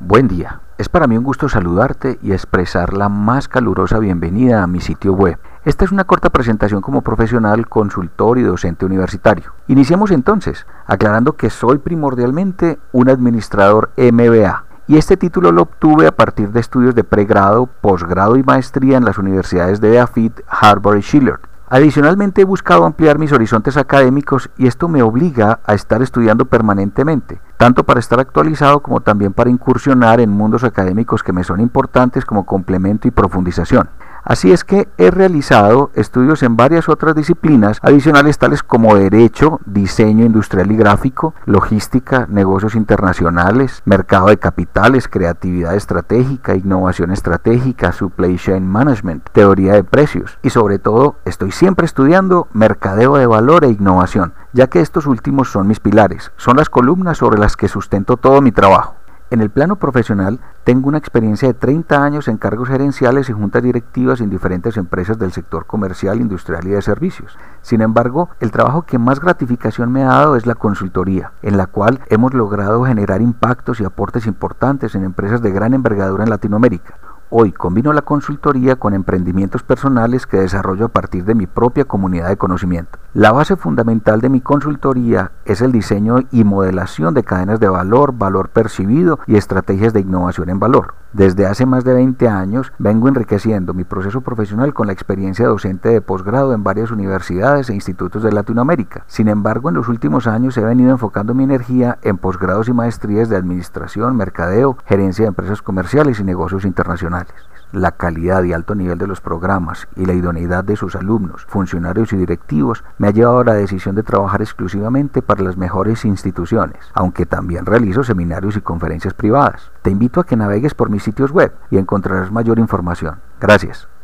Buen día. Es para mí un gusto saludarte y expresar la más calurosa bienvenida a mi sitio web. Esta es una corta presentación como profesional, consultor y docente universitario. Iniciemos entonces, aclarando que soy primordialmente un administrador MBA. Y este título lo obtuve a partir de estudios de pregrado, posgrado y maestría en las universidades de DeFit, Harvard y Schiller. Adicionalmente he buscado ampliar mis horizontes académicos y esto me obliga a estar estudiando permanentemente, tanto para estar actualizado como también para incursionar en mundos académicos que me son importantes como complemento y profundización. Así es que he realizado estudios en varias otras disciplinas adicionales tales como Derecho, Diseño Industrial y Gráfico, Logística, Negocios Internacionales, Mercado de Capitales, Creatividad Estratégica, Innovación Estratégica, Supply Chain Management, Teoría de Precios y sobre todo estoy siempre estudiando Mercadeo de Valor e Innovación, ya que estos últimos son mis pilares, son las columnas sobre las que sustento todo mi trabajo. En el plano profesional, tengo una experiencia de 30 años en cargos gerenciales y juntas directivas en diferentes empresas del sector comercial, industrial y de servicios. Sin embargo, el trabajo que más gratificación me ha dado es la consultoría, en la cual hemos logrado generar impactos y aportes importantes en empresas de gran envergadura en Latinoamérica. Hoy combino la consultoría con emprendimientos personales que desarrollo a partir de mi propia comunidad de conocimiento. La base fundamental de mi consultoría es el diseño y modelación de cadenas de valor, valor percibido y estrategias de innovación en valor. Desde hace más de 20 años vengo enriqueciendo mi proceso profesional con la experiencia docente de posgrado en varias universidades e institutos de Latinoamérica. Sin embargo, en los últimos años he venido enfocando mi energía en posgrados y maestrías de administración, mercadeo, gerencia de empresas comerciales y negocios internacionales. La calidad y alto nivel de los programas y la idoneidad de sus alumnos, funcionarios y directivos me ha llevado a la decisión de trabajar exclusivamente para las mejores instituciones, aunque también realizo seminarios y conferencias privadas. Te invito a que navegues por mis sitios web y encontrarás mayor información. Gracias.